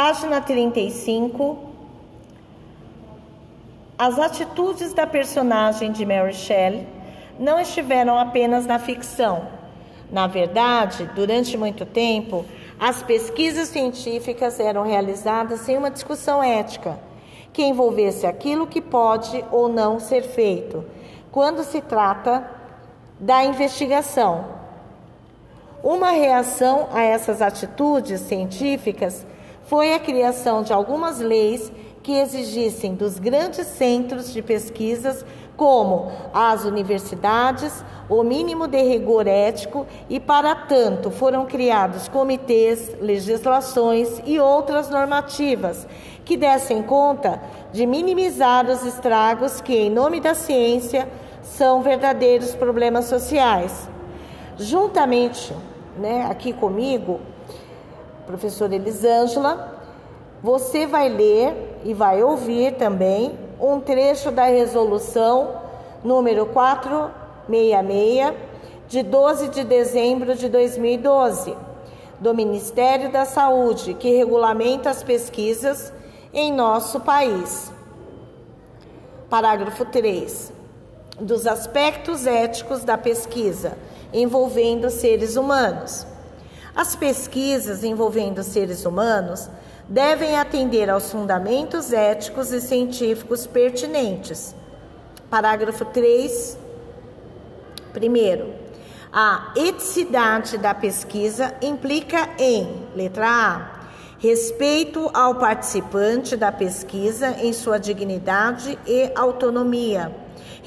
Página 35. As atitudes da personagem de Mary Shelley não estiveram apenas na ficção. Na verdade, durante muito tempo, as pesquisas científicas eram realizadas sem uma discussão ética que envolvesse aquilo que pode ou não ser feito, quando se trata da investigação. Uma reação a essas atitudes científicas foi a criação de algumas leis que exigissem dos grandes centros de pesquisas, como as universidades, o mínimo de rigor ético e, para tanto, foram criados comitês, legislações e outras normativas que dessem conta de minimizar os estragos que, em nome da ciência, são verdadeiros problemas sociais. Juntamente, né, aqui comigo, professora Elisângela, você vai ler e vai ouvir também um trecho da resolução número 466 de 12 de dezembro de 2012 do Ministério da Saúde, que regulamenta as pesquisas em nosso país. Parágrafo 3. Dos aspectos éticos da pesquisa envolvendo seres humanos. As pesquisas envolvendo seres humanos devem atender aos fundamentos éticos e científicos pertinentes. Parágrafo 3. Primeiro, a eticidade da pesquisa implica em, letra A, respeito ao participante da pesquisa em sua dignidade e autonomia,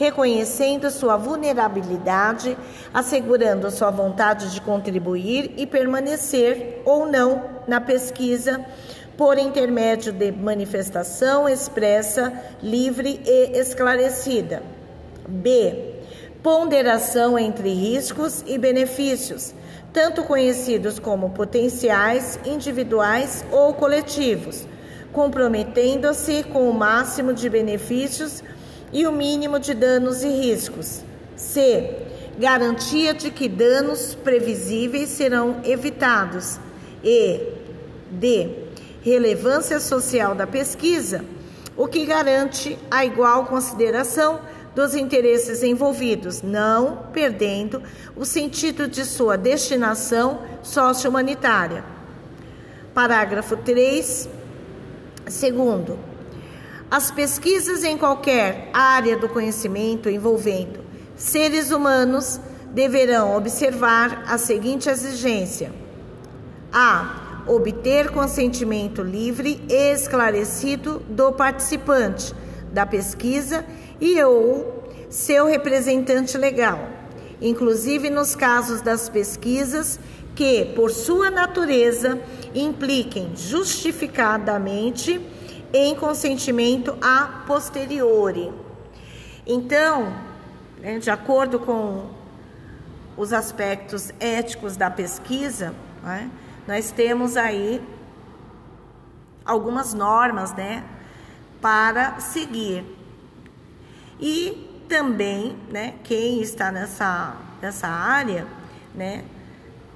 reconhecendo sua vulnerabilidade, assegurando sua vontade de contribuir e permanecer ou não na pesquisa por intermédio de manifestação expressa, livre e esclarecida. B. Ponderação entre riscos e benefícios tanto conhecidos como potenciais, individuais ou coletivos, comprometendo-se com o máximo de benefícios e o mínimo de danos e riscos. C. Garantia de que danos previsíveis serão evitados. E. D. Relevância social da pesquisa, o que garante a igual consideração dos interesses envolvidos, não perdendo o sentido de sua destinação socio-humanitária. Parágrafo 3. Segundo, as pesquisas em qualquer área do conhecimento envolvendo seres humanos deverão observar a seguinte exigência: a. obter consentimento livre e esclarecido do participante da pesquisa e ou seu representante legal, inclusive nos casos das pesquisas que, por sua natureza, impliquem justificadamente em consentimento a posteriori. Então, né, de acordo com os aspectos éticos da pesquisa, né, nós temos aí algumas normas, né, para seguir. E também, né, quem está nessa, nessa área, né,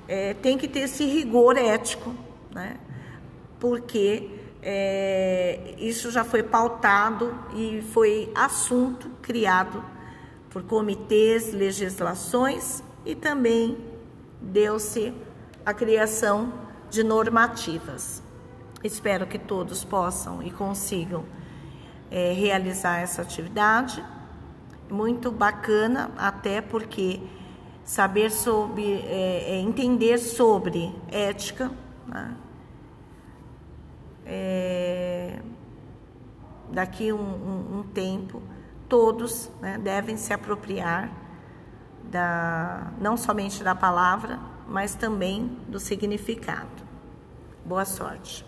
é, tem que ter esse rigor ético, né, porque é, isso já foi pautado e foi assunto criado por comitês, legislações e também deu-se a criação de normativas. Espero que todos possam e consigam é, realizar essa atividade muito bacana, até porque saber sobre, é, é entender sobre ética, né? Daqui um, um, um, tempo, todos né, devem se apropriar da, não somente da palavra, mas também do significado. Boa sorte.